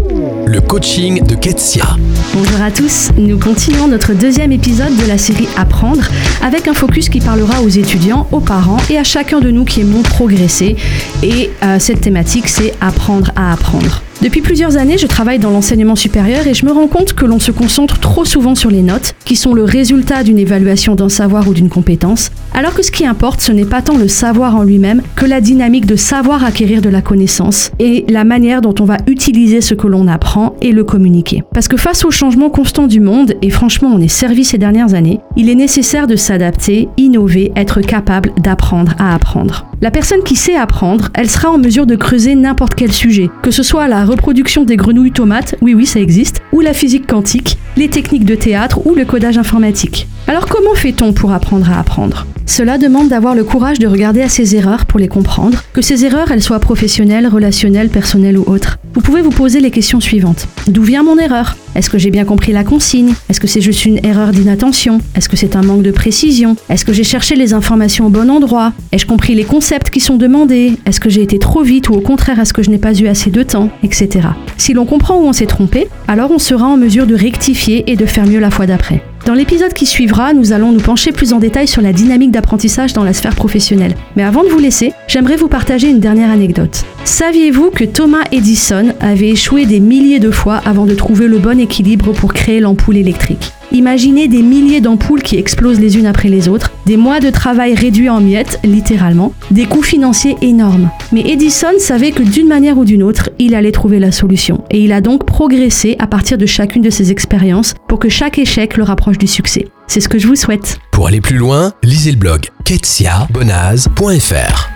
you Le coaching de Ketsia. Bonjour à tous, nous continuons notre deuxième épisode de la série Apprendre avec un focus qui parlera aux étudiants, aux parents et à chacun de nous qui aimons progresser. Et euh, cette thématique, c'est apprendre à apprendre. Depuis plusieurs années, je travaille dans l'enseignement supérieur et je me rends compte que l'on se concentre trop souvent sur les notes, qui sont le résultat d'une évaluation d'un savoir ou d'une compétence, alors que ce qui importe, ce n'est pas tant le savoir en lui-même que la dynamique de savoir acquérir de la connaissance et la manière dont on va utiliser ce que l'on apprend et le communiquer. Parce que face au changement constant du monde, et franchement on est servi ces dernières années, il est nécessaire de s'adapter, innover, être capable d'apprendre à apprendre. La personne qui sait apprendre, elle sera en mesure de creuser n'importe quel sujet, que ce soit la reproduction des grenouilles tomates, oui oui ça existe, ou la physique quantique, les techniques de théâtre ou le codage informatique. Alors comment fait-on pour apprendre à apprendre? Cela demande d'avoir le courage de regarder à ses erreurs pour les comprendre, que ces erreurs elles soient professionnelles, relationnelles, personnelles ou autres. Vous pouvez vous poser les questions suivantes. D'où vient mon erreur? Est-ce que j'ai bien compris la consigne? Est-ce que c'est juste une erreur d'inattention? Est-ce que c'est un manque de précision? Est-ce que j'ai cherché les informations au bon endroit? Ai-je compris les concepts qui sont demandés? Est-ce que j'ai été trop vite ou au contraire est-ce que je n'ai pas eu assez de temps? Etc. Si l'on comprend où on s'est trompé, alors on sera en mesure de rectifier et de faire mieux la fois d'après. Dans l'épisode qui suivra, nous allons nous pencher plus en détail sur la dynamique d'apprentissage dans la sphère professionnelle. Mais avant de vous laisser, j'aimerais vous partager une dernière anecdote. Saviez-vous que Thomas Edison avait échoué des milliers de fois avant de trouver le bon équilibre pour créer l'ampoule électrique? Imaginez des milliers d'ampoules qui explosent les unes après les autres, des mois de travail réduits en miettes, littéralement, des coûts financiers énormes. Mais Edison savait que d'une manière ou d'une autre, il allait trouver la solution. Et il a donc progressé à partir de chacune de ses expériences pour que chaque échec le rapproche du succès. C'est ce que je vous souhaite. Pour aller plus loin, lisez le blog ketsiabonaz.fr.